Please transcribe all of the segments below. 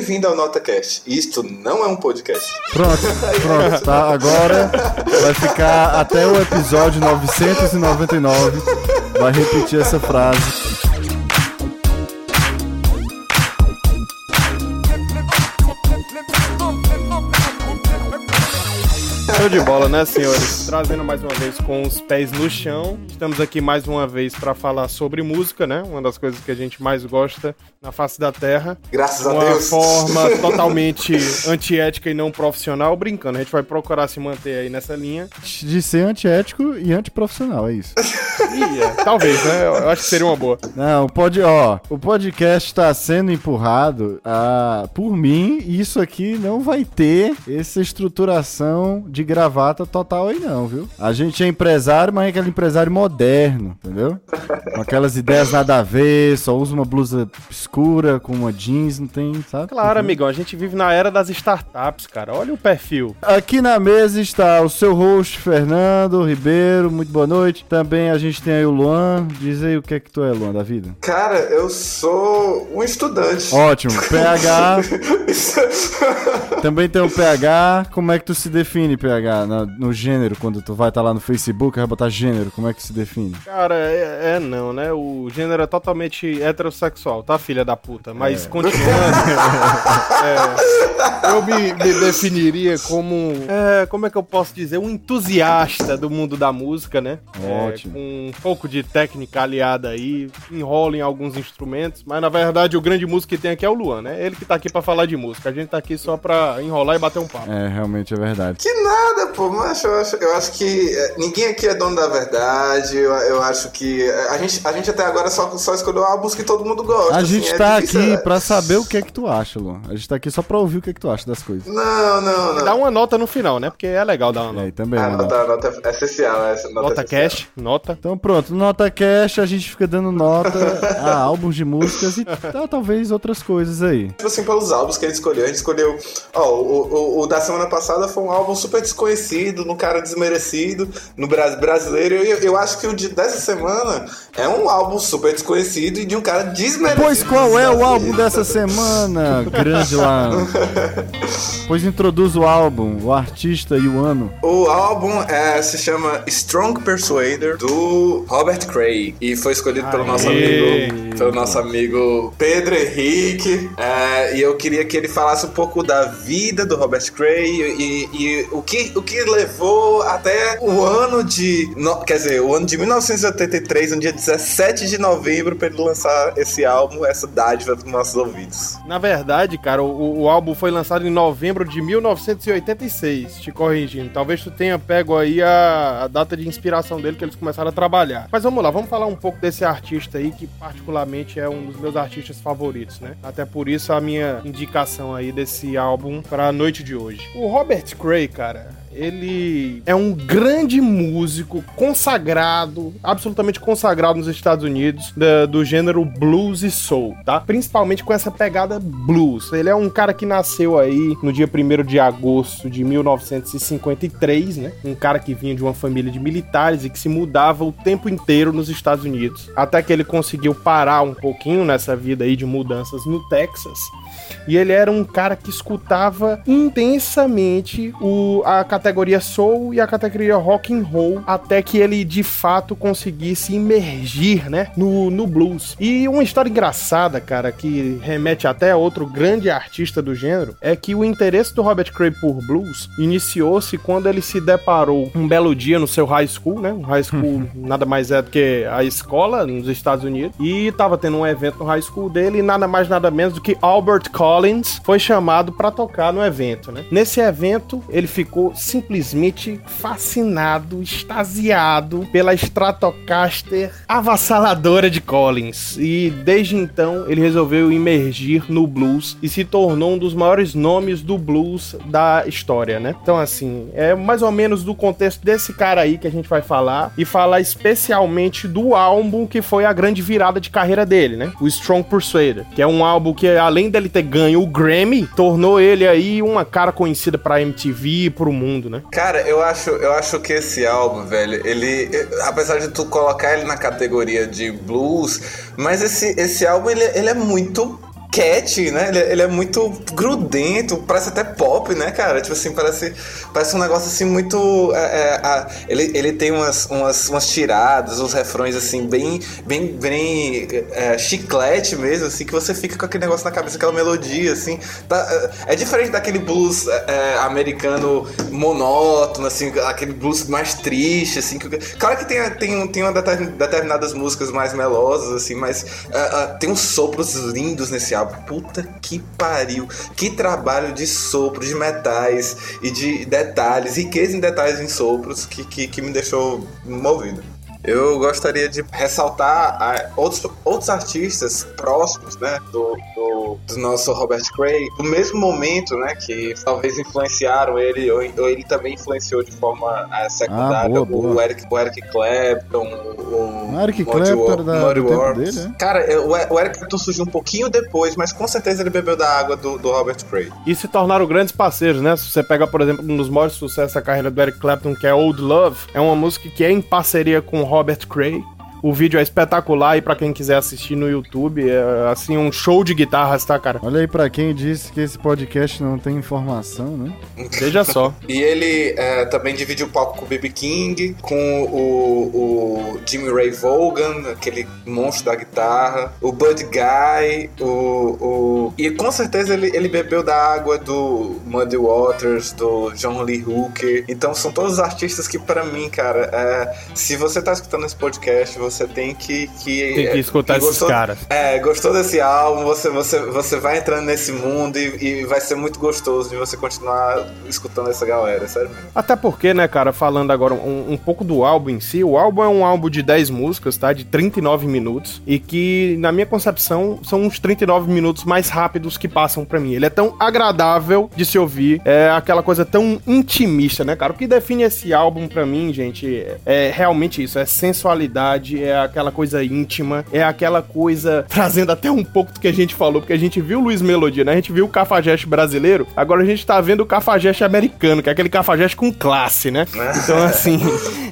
Bem-vindo ao NotaCast. Isto não é um podcast. Pronto, pronto, tá? Agora vai ficar até o episódio 999. Vai repetir essa frase. Show de bola, né, senhores? Trazendo mais uma vez com os pés no chão. Estamos aqui mais uma vez para falar sobre música, né? Uma das coisas que a gente mais gosta na face da Terra. Graças a Uma Deus. forma totalmente antiética e não profissional, brincando. A gente vai procurar se manter aí nessa linha. De ser antiético e antiprofissional, é isso. E, é, talvez, né? Eu acho que seria uma boa. Não, pode, ó, o podcast está sendo empurrado ah, por mim e isso aqui não vai ter essa estruturação de gravata total aí não, viu? A gente é empresário, mas é aquele empresário moderno, entendeu? Com aquelas ideias nada a ver, só usa uma blusa escura com uma jeans, não tem, sabe? Claro, amigão, a gente vive na era das startups, cara. Olha o perfil. Aqui na mesa está o seu host, Fernando Ribeiro. Muito boa noite. Também a gente tem aí o Luan. Diz aí o que é que tu é, Luan, da vida. Cara, eu sou um estudante. Ótimo. PH. Também tem o PH. Como é que tu se define, PH? Na- no gênero, quando tu vai estar lá no Facebook, vai botar gênero. Como é que se define? Cara, é, é não, né? O gênero é totalmente heterossexual, tá, filha da puta? Mas continuando. é, eu me, me definiria como. É, como é que eu posso dizer? Um entusiasta do mundo da música, né? É, Ótimo. com um pouco de técnica aliada aí, enrola em alguns instrumentos, mas na verdade o grande músico que tem aqui é o Luan, né? Ele que tá aqui pra falar de música. A gente tá aqui só pra enrolar e bater um papo. É, realmente é verdade. Que nada, pô, mas eu acho, eu acho que é, ninguém aqui é dono da verdade. Eu, eu acho que é, a gente, a gente até agora só, só escolheu álbuns que todo mundo gosta. A assim, gente é tá difícil, aqui é. pra saber o que é que tu acha, Luan. A gente tá aqui só pra ouvir o que é que tu acha das coisas. Não, não, não. Dá uma nota no final, né? Porque é legal dar uma nota. aí também, A mano. nota, a nota é essencial, essa nota, Nota é essencial. cash, nota. Então pronto, nota cash, a gente fica dando nota a álbuns de músicas e tá, talvez outras coisas aí. Tipo assim, pelos álbuns que a gente escolheu, a gente escolheu. Ó, o, o, o da semana passada foi um álbum super desconhecido, num cara desmerecido, no Brasil brasileiro. Eu, eu acho que o de, dessa semana é um álbum super desconhecido e de um cara desmerecido. Pois qual é o álbum dessa semana, grande lá? Pois introduz o álbum, o artista e o ano. O álbum é, se chama Strong Persuader do Robert Cray e foi escolhido pelo nosso Aê! amigo, pelo nosso amigo Pedro Henrique. É, e eu queria que ele falasse um pouco da vida do Robert Cray e, e o, que, o que levou até o ano de, no- quer dizer, o ano de 1983, no dia 17 de novembro, para ele lançar esse álbum, essa dádiva dos nossos ouvidos. Na verdade, cara, o, o álbum foi lançado em novembro de 1986, te corrigindo. Talvez tu tenha pego aí a, a data de inspiração dele que eles começaram a trabalhar. Mas vamos lá, vamos falar um pouco desse artista aí que particularmente é um dos meus artistas favoritos, né? Até por isso a minha indicação aí desse álbum para a noite de hoje. O Robert Cray, cara, ele é um grande músico consagrado, absolutamente consagrado nos Estados Unidos, da- do gênero blues e soul, tá? Principalmente com essa pegada blues. Ele é um cara que nasceu aí no dia 1 de agosto de 1953, né? Um cara que vinha de uma família de militares e que se mudava o tempo inteiro nos Estados Unidos. Até que ele conseguiu parar um pouquinho nessa vida aí de mudanças no Texas. E ele era um cara que escutava intensamente o, a categoria soul e a categoria rock and roll até que ele de fato conseguisse imergir, né, no, no blues. E uma história engraçada, cara, que remete até a outro grande artista do gênero, é que o interesse do Robert Cray por blues iniciou-se quando ele se deparou um belo dia no seu high school, né? Um high school nada mais é do que a escola nos Estados Unidos. E tava tendo um evento no high school dele e nada mais nada menos do que Albert Collins foi chamado para tocar no evento, né? Nesse evento, ele ficou simplesmente fascinado, extasiado pela Stratocaster avassaladora de Collins. E desde então, ele resolveu imergir no blues e se tornou um dos maiores nomes do blues da história, né? Então, assim, é mais ou menos do contexto desse cara aí que a gente vai falar e falar especialmente do álbum que foi a grande virada de carreira dele, né? O Strong Persuader, que é um álbum que, além dele ter ganho o Grammy, tornou ele aí uma cara conhecida pra MTV e pro mundo, né? Cara, eu acho, eu acho que esse álbum, velho, ele. Apesar de tu colocar ele na categoria de blues, mas esse, esse álbum ele, ele é muito catchy, né? Ele, ele, é muito grudento, parece até pop, né, cara? Tipo assim, parece, parece um negócio assim muito. É, é, ele, ele tem umas, umas, umas tiradas, uns refrões assim, bem, bem, bem é, chiclete mesmo, assim, que você fica com aquele negócio na cabeça, aquela melodia, assim. Tá, é, é diferente daquele blues é, americano monótono, assim, aquele blues mais triste, assim. Que, claro que tem, tem, tem uma determinadas músicas mais melosas, assim, mas tem uns sopros lindos nesse álbum. Puta que pariu. Que trabalho de sopro, de metais e de detalhes, riqueza em detalhes em sopros que, que, que me deixou movido. Eu gostaria de ressaltar a, outros, outros artistas próximos, né, do, do, do, nosso Robert Cray, do mesmo momento, né, que talvez influenciaram ele, ou, ou ele também influenciou de forma é, secundária, ah, boa, boa. O, Eric, o Eric Clapton, o, o Eric Clapton da, Muddy Waters. Dele, né? Cara, o, o Eric Clapton surgiu um pouquinho depois, mas com certeza ele bebeu da água do, do Robert Cray. E se tornaram grandes parceiros, né? Se você pega, por exemplo, um dos maiores sucessos da carreira do Eric Clapton, que é Old Love, é uma música que é em parceria com Robert Cray. O vídeo é espetacular e para quem quiser assistir no YouTube, é assim um show de guitarras, tá, cara? Olha aí para quem disse que esse podcast não tem informação, né? Veja só. e ele é, também divide o palco com o BB King, com o, o Jimmy Ray Vaughan, aquele monstro da guitarra, o Bud Guy, o, o... e com certeza ele, ele bebeu da água do Muddy Waters, do John Lee Hooker. Então são todos artistas que para mim, cara, é, se você tá escutando esse podcast, você tem que. que tem que escutar que gostou, esses caras. É, gostou desse álbum, você, você, você vai entrando nesse mundo e, e vai ser muito gostoso de você continuar escutando essa galera, sério mesmo. Até porque, né, cara, falando agora um, um pouco do álbum em si, o álbum é um álbum de 10 músicas, tá? De 39 minutos. E que, na minha concepção, são uns 39 minutos mais rápidos que passam para mim. Ele é tão agradável de se ouvir, é aquela coisa tão intimista, né, cara? O que define esse álbum para mim, gente, é realmente isso, é sensualidade, é aquela coisa íntima, é aquela coisa trazendo até um pouco do que a gente falou, porque a gente viu o Luiz Melodia, né? A gente viu o cafajeste brasileiro, agora a gente tá vendo o cafajeste americano, que é aquele cafajeste com classe, né? Então, assim,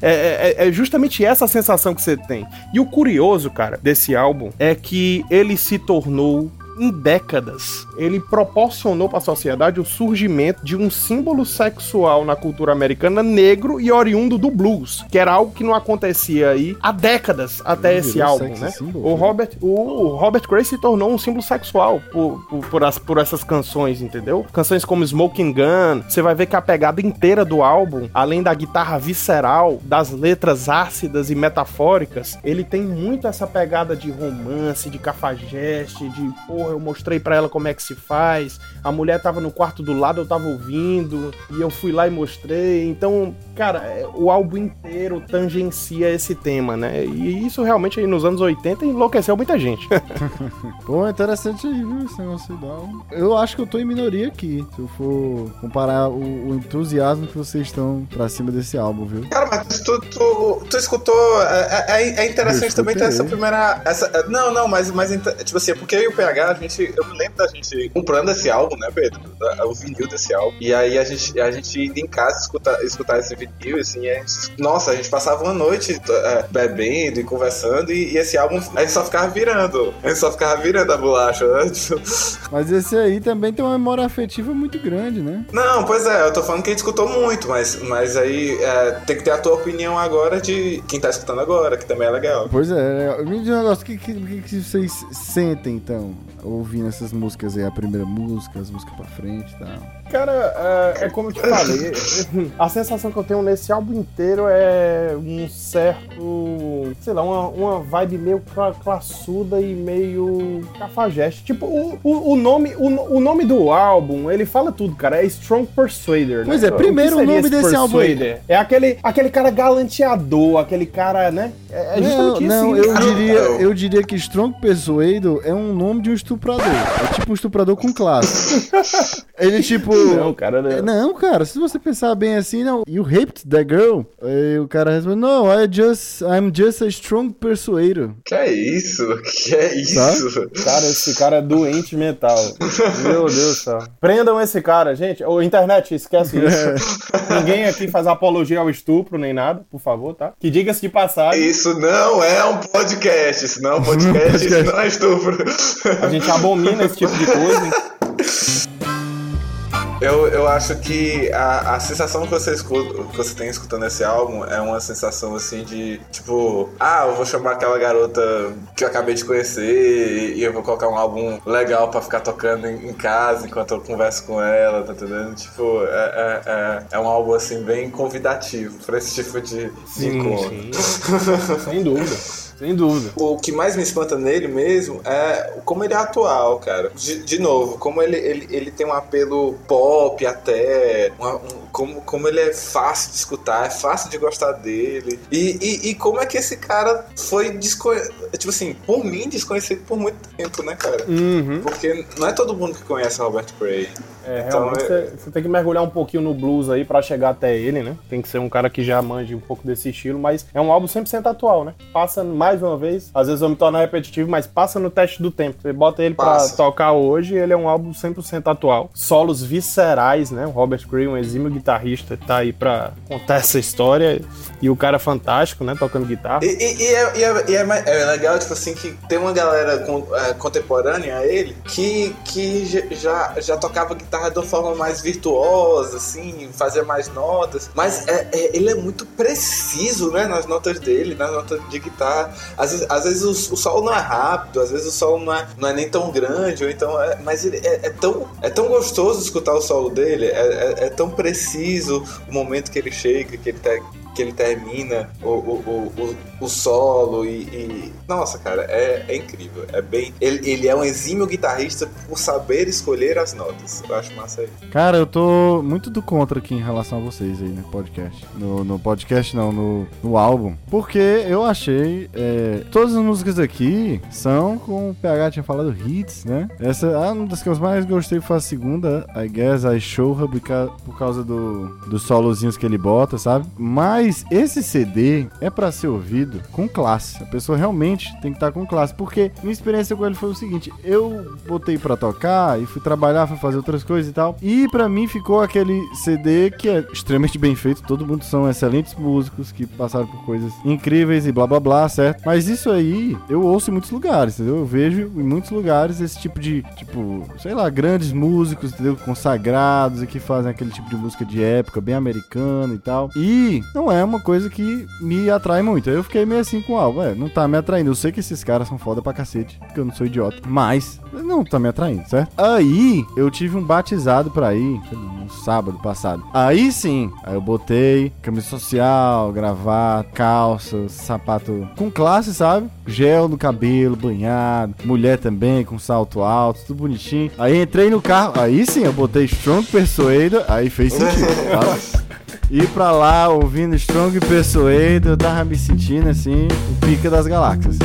é, é, é justamente essa sensação que você tem. E o curioso, cara, desse álbum é que ele se tornou em décadas, ele proporcionou para a sociedade o surgimento de um símbolo sexual na cultura americana negro e oriundo do blues, que era algo que não acontecia aí há décadas até ele esse álbum, né? Símbolo, o Robert, o Robert Gray se tornou um símbolo sexual por, por, por, as, por essas canções, entendeu? Canções como Smoking Gun, você vai ver que a pegada inteira do álbum, além da guitarra visceral, das letras ácidas e metafóricas, ele tem muito essa pegada de romance, de cafajeste, de porra, porra, eu mostrei para ela como é que se faz. A mulher tava no quarto do lado, eu tava ouvindo, e eu fui lá e mostrei. Então, cara, é, o álbum inteiro tangencia esse tema, né? E isso realmente aí nos anos 80 enlouqueceu muita gente. Pô, interessante aí, viu, esse negócio álbum. Eu acho que eu tô em minoria aqui, se eu for comparar o, o entusiasmo que vocês estão pra cima desse álbum, viu? Cara, mas tu, tu, tu escutou. É, é, é interessante também ter essa primeira. Essa, não, não, mas, mas tipo assim, porque eu e o PH gente. Eu me lembro da gente comprando esse álbum, né, Pedro? O vinil desse álbum. E aí a gente, a gente ia em casa escutar, escutar esse vinil, assim, e a gente, nossa, a gente passava uma noite é, bebendo e conversando, e, e, esse álbum a gente só ficava virando. A gente só ficava virando a bolacha, né? Tipo... Mas esse aí também tem uma memória afetiva muito grande, né? Não, pois é, eu tô falando que a gente escutou muito, mas, mas aí é, tem que ter a tua opinião agora de quem tá escutando agora, que também é legal. Pois é, me diz um negócio, o que, que, que vocês sentem então? Ouvindo essas músicas aí, a primeira música, as músicas pra frente e tal. Cara, é, é, como eu te falei, a sensação que eu tenho nesse álbum inteiro é um certo, sei lá, uma, uma vibe meio classuda e meio cafajeste. Tipo, o, o, o nome, o, o, nome do álbum, ele fala tudo, cara, é Strong Persuader. Né? Pois é, primeiro o, o nome desse álbum aí. É aquele, aquele cara galanteador, aquele cara, né? É, é justamente não, isso. Não, eu diria, eu diria que Strong Persuader é um nome de um estuprador. É tipo um estuprador com classe. Ele, tipo, não, cara, não. Não, cara, se você pensar bem assim, não. You raped that girl? Aí o cara responde, no, I just, I'm just a strong persuader. Que é isso? Que é isso? Tá? Cara, esse cara é doente mental. Meu Deus do céu. Prendam esse cara, gente. Ô, internet, esquece isso. É. Ninguém aqui faz apologia ao estupro nem nada, por favor, tá? Que diga-se de passagem. Isso não é um podcast. Isso não é um podcast, isso não é estupro. A gente gente abomina esse tipo de coisa. Eu, eu acho que a, a sensação que você, escuta, que você tem escutando esse álbum é uma sensação assim de tipo, ah, eu vou chamar aquela garota que eu acabei de conhecer e eu vou colocar um álbum legal pra ficar tocando em, em casa enquanto eu converso com ela, tá entendendo? Tipo, é, é, é, é um álbum assim bem convidativo pra esse tipo de, de Sim, encontro. sim. Sem dúvida. Sem dúvida. O que mais me espanta nele mesmo é como ele é atual, cara. De, de novo, como ele, ele, ele tem um apelo pop até, uma- um- como, como ele é fácil de escutar, é fácil de gostar dele. E, e, e como é que esse cara foi desconhecido, tipo assim, por mim, desconhecido por muito tempo, né, cara? Uhum. Porque não é todo mundo que conhece Robert Cray. É, Então, realmente é- você tem que mergulhar um pouquinho no blues aí pra chegar até ele, né? Tem que ser um cara que já manje um pouco desse estilo, mas é um álbum 100% atual, né? Passa mais uma vez, às vezes eu me torno repetitivo, mas passa no teste do tempo. Você bota ele pra Passa. tocar hoje, ele é um álbum 100% atual. Solos viscerais, né? O Robert Cray, um exímio guitarrista, tá aí pra contar essa história. E o cara fantástico, né? Tocando guitarra. E, e- e é, e é- é é legal, tipo assim, que tem uma galera con- é, contemporânea a ele que, que já, já tocava guitarra de uma forma mais virtuosa, assim, fazia mais notas. Mas é- é- ele é muito preciso, né, nas notas dele, nas notas de guitarra. Às vezes, às vezes o, o solo não é rápido, às vezes o solo não é, não é nem tão grande, ou então mas ele é, tão, é tão gostoso escutar o solo dele, é tão preciso o momento que ele chega, que ele tá que ele termina o, o, o, o, solo e, e- Nossa, cara, é, é incrível. É bem. Ele, ele é um exímio guitarrista por saber escolher as notas. Eu acho massa aí. Cara, eu tô muito do contra aqui em relação a vocês aí no podcast. No, no podcast, não, no, no álbum. Porque eu achei. é, todas as músicas aqui são, como o PH tinha falado, hits, né? Essa ah, uma das que eu mais gostei foi a segunda, I guess, I Show Her, por causa do, dos solozinhos que ele bota, sabe? Mas esse CD é pra ser ouvido com classe. A pessoa realmente tem que estar com classe. Porque minha experiência com ele foi o seguinte: eu botei pra tocar e fui trabalhar, fui fazer outras coisas e tal. E pra mim ficou aquele CD que é extremamente bem feito. Todo mundo são excelentes músicos que passaram por coisas incríveis e blá blá blá, certo? Mas isso aí eu ouço em muitos lugares, entendeu? Eu vejo em muitos lugares esse tipo de, tipo, sei lá, grandes músicos, entendeu? Consagrados e que fazem aquele tipo de música de época, bem americana e tal. E não é uma coisa que me atrai muito. Eu fiquei meio assim com o álbum. É, não tá me atraindo. Eu sei que esses caras são foda pra cacete, porque eu não sou idiota. Mas não tá me atraindo, certo? Aí eu tive um batizado pra ir no sábado passado. Aí sim, aí eu botei camisa social, gravata, calça, sapato com classe, sabe? Gel no cabelo, banhado, mulher também com salto alto, tudo bonitinho. Aí entrei no carro, aí sim eu botei Strong Persuader, aí fez sentido, tá? Ir pra lá ouvindo Strong Persuader, eu tava me sentindo assim, o pica das galáxias.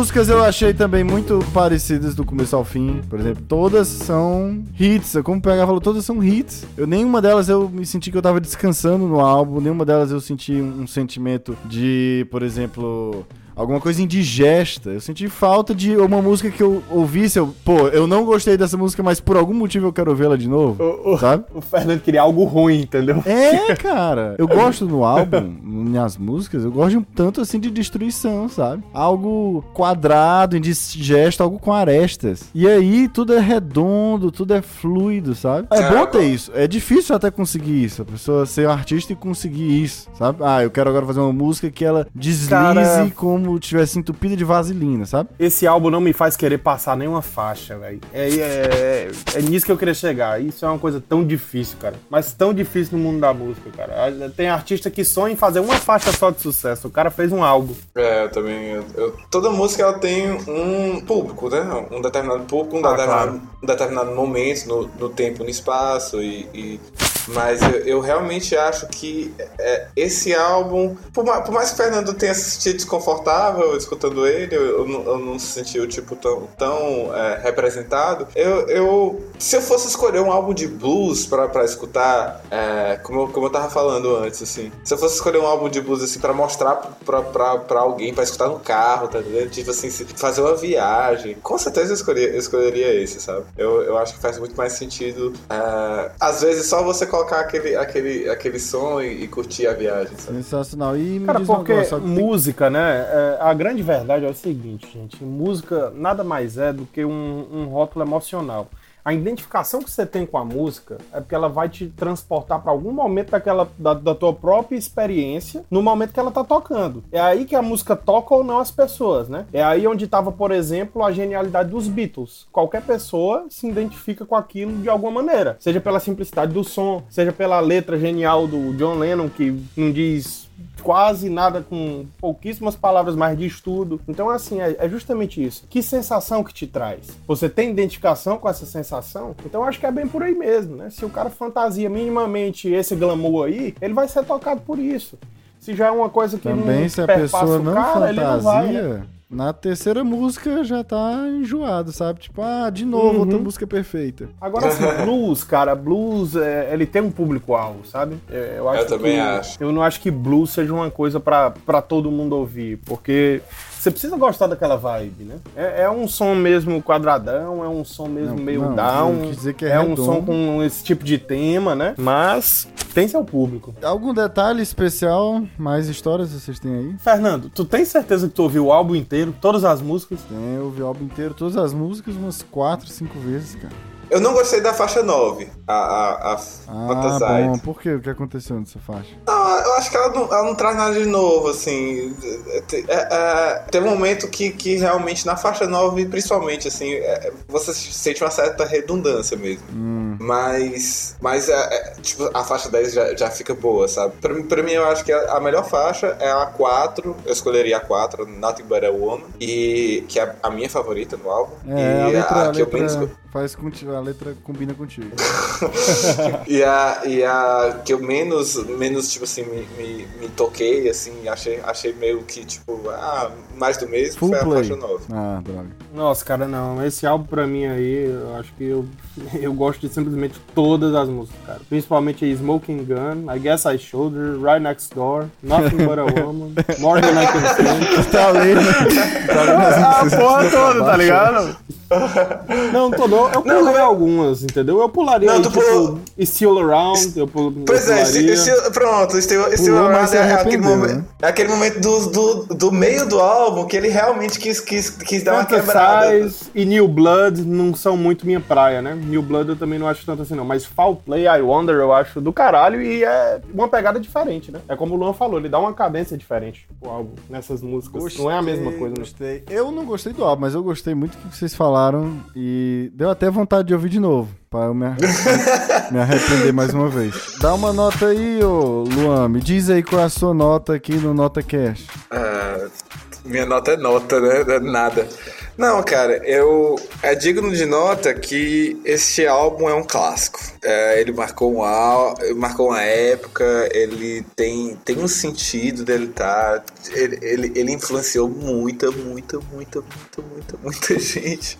Músicas eu achei também muito parecidas do começo ao fim. Por exemplo, todas são hits. Como o PH falou, todas são hits. Eu, nenhuma delas eu me senti que eu tava descansando no álbum. Nenhuma delas eu senti um, um sentimento de, por exemplo, alguma coisa indigesta. Eu senti falta de uma música que eu ouvisse. Eu, pô, eu não gostei dessa música, mas por algum motivo eu quero ouvi-la de novo. O, o- Sabe? o Fernando queria algo ruim, entendeu? É, cara. Eu gosto no álbum, nas músicas, eu gosto de um tanto assim de destruição, sabe? Algo quadrado, indigesto, algo com arestas. E aí tudo é redondo, tudo é fluido, sabe? É bom ter isso. É difícil até conseguir isso. A pessoa ser um artista e conseguir isso, sabe? Ah, eu quero agora fazer uma música que ela deslize Cara- como tivesse entupida de vaselina, sabe? Esse álbum não me faz querer passar nenhuma faixa, velho. É, é, é nisso que eu queria chegar. Isso é uma coisa tão difícil, cara. Mas tão difícil no mundo da música, cara. Tem artista que sonha em fazer uma faixa só de sucesso. O cara fez um álbum. É, eu também. eu- eu- toda música ela tem um público, né? Um determinado público, um, Ah, determinado, claro. um determinado momento no, no tempo, no espaço. E, e- Mas eu, eu realmente acho que é, esse álbum, por mais, por mais, que o Fernando tenha se sentido desconfortável escutando ele, eu, eu, não, eu não se sentiu tipo tão, tão é, representado. Eu, se eu fosse escolher um álbum de blues pra escutar, é, como, como eu tava falando antes, assim, se eu fosse escolher um álbum de blues assim para mostrar pra alguém, para escutar no carro, tá entendendo? Tipo assim, fazer uma viagem, com certeza eu escolheria, escolheria esse, sabe? Eu, eu acho que faz muito mais sentido. Uh, às vezes só você colocar aquele, aquele, aquele som e, e curtir a viagem, sabe? Sensacional. E me Cara, porque música, tem... né? É, a grande verdade é o seguinte, gente. Música nada mais é do que um, um rótulo emocional. A identificação que você tem com a música é porque ela vai te transportar para algum momento daquela, da, da, tua própria experiência no momento que ela tá tocando. É aí que a música toca ou não as pessoas, né? É aí onde tava, por exemplo, a genialidade dos Beatles. Qualquer pessoa se identifica com aquilo de alguma maneira. Seja pela simplicidade do som, seja pela letra genial do John Lennon, que não diz quase nada, com pouquíssimas palavras mais de estudo. Então, assim, é, é, justamente isso. Que sensação que te traz? Você tem identificação com essa sensação? Então, acho que é bem por aí mesmo, né? Se o cara fantasia minimamente esse glamour aí, ele vai ser tocado por isso. Se já é uma coisa que Também não se a pessoa não cara, fantasia... Não vai, né? Na terceira música já tá enjoado, sabe? Tipo, ah, de novo, uhum. outra música perfeita. Agora, assim, blues, cara, blues, é, ele tem um público-alvo, sabe? É, eu, acho eu também que, acho. Eu não acho que blues seja uma coisa para todo mundo ouvir, porque você precisa gostar daquela vibe, né? É, é, um som mesmo quadradão, é um som mesmo não, meio não, down. Não dizer que é, é um som com esse tipo de tema, né? Mas tem seu público. Algum detalhe especial, mais histórias vocês têm aí? Fernando, tu tem certeza que tu ouviu o álbum inteiro, todas as músicas? Tem, eu ouvi o álbum inteiro, todas as músicas umas 4, 5 vezes, cara. Eu não gostei da faixa 9, a, a, a ah, bom. Por quê? O que aconteceu nessa faixa? Não, eu acho que ela não, ela não traz nada de novo, assim. É, é, tem um momento que, que realmente na faixa 9, principalmente, assim, é, você sente uma certa redundância mesmo. Hum. Mas, mas é, é tipo, a faixa 10 já, já fica boa, sabe? Pra, pra mim, eu acho que a, a melhor faixa é a 4, eu escolheria a 4, Nothing But A Woman, e, que é a minha favorita no álbum. É, e a, letra, a, a que letra... eu menos Faz contigo, a letra combina contigo. e, a, e a que eu menos, menos tipo assim, me, me, me, toquei, assim, achei, achei meio que, tipo, ah, mais do mesmo, Full foi play. a faixa nova. Ah, droga. Nossa, cara, não. Esse álbum pra mim aí, eu acho que eu, eu gosto de simplesmente todas as músicas, cara. Principalmente Smoking Gun, I Guess I Should, Right Next Door, Nothing But a Woman, More Than I Can Stand. tá lendo. tá lendo a porra toda, tá ligado? Não, todo, eu pulei não, algumas, entendeu? Eu pularia não, aí, tipo, pulou... Still Around, eu pul... Pois eu é, still, pronto, Still, still Around é aquele, momento, né? é aquele momento do, do, do meio do álbum que ele realmente quis, quis, quis dar uma quebrada. e New Blood não são muito minha praia, né? New Blood eu também não acho tanto assim não, mas Foul Play, I Wonder eu acho do caralho e é uma pegada diferente, né? É como o Luan falou, ele dá uma cadência diferente o álbum nessas músicas. Gostei, não é a mesma coisa, né? gostei. Né? Eu não gostei do álbum, mas eu gostei muito do que vocês falaram e deu até vontade de ouvir de novo, para eu me, me arrepender mais uma vez. Dá uma nota aí, ô Luan, me diz aí qual é a sua nota aqui no Nota Cash. Ah, minha nota é nota, né? É nada. Não, cara, eu. É digno de nota que este álbum é um clássico. É, ele marcou, um, marcou uma época, ele tem, tem um sentido dele tá. Ele, ele, ele influenciou muita, muita, muita, muita, muita, muita gente.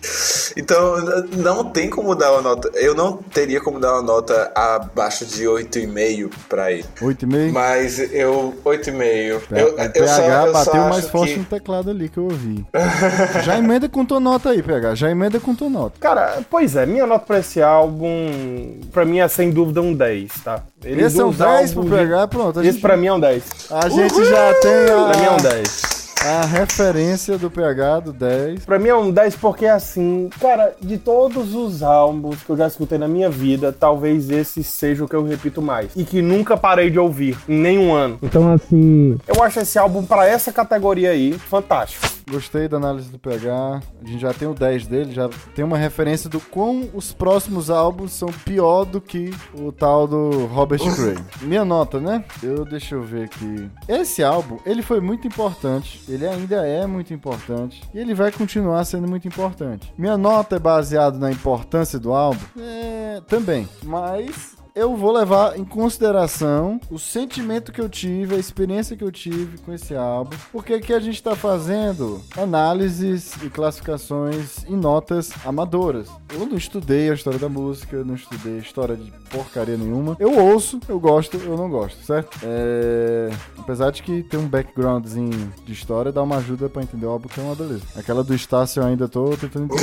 Então, não tem como dar uma nota. Eu não teria como dar uma nota abaixo de 8,5 pra ele. 8,5? Mas eu. 8,5. Eu, o PH só, bateu mais forte que... no teclado ali que eu ouvi. Já emenda com tua nota aí, PH. Já emenda com tua nota. Cara, pois é, minha nota pra esse álbum, pra mim é sem dúvida um 10, tá? Ele esse é um 10 pro PH, pronto. Esse gente... pra mim é um 10. A gente Uhul! já tem a... Pra mim é um 10. A referência do PH do 10. Pra mim é um 10 porque, assim, cara, de todos os álbuns que eu já escutei na minha vida, talvez esse seja o que eu repito mais. E que nunca parei de ouvir, em nenhum ano. Então, assim, eu acho esse álbum para essa categoria aí fantástico. Gostei da análise do PH. A gente já tem o 10 dele, já tem uma referência do quão os próximos álbuns são pior do que o tal do Robert Cray. Minha nota, né? Eu deixa eu ver aqui. Esse álbum, ele foi muito importante, ele ainda é muito importante e ele vai continuar sendo muito importante. Minha nota é baseada na importância do álbum? É, também, mas eu vou levar em consideração o sentimento que eu tive, a experiência que eu tive com esse álbum, porque aqui a gente tá fazendo análises e classificações em notas amadoras. Eu não estudei a história da música, eu não estudei a história de porcaria nenhuma. Eu ouço, eu gosto, eu não gosto, certo? É... Apesar de que tem um backgroundzinho de história, dá uma ajuda pra entender o álbum que é uma beleza. Aquela do Estácio eu ainda tô tentando entender.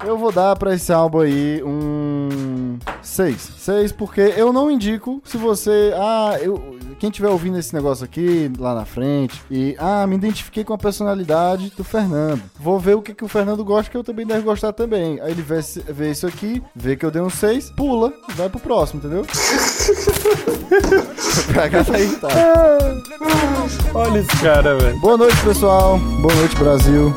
eu vou dar pra esse álbum aí um 6. 6 porque eu não indico se você. Ah, eu. Quem tiver ouvindo esse negócio aqui lá na frente e. Ah, me identifiquei com a personalidade do Fernando. Vou ver o que, que o Fernando gosta, que eu também deve gostar também. Aí ele vê, vê isso aqui, vê que eu dei um 6, pula vai pro próximo, entendeu? Pega aí, tá. Olha esse cara, velho. Boa noite, pessoal. Boa noite, Brasil.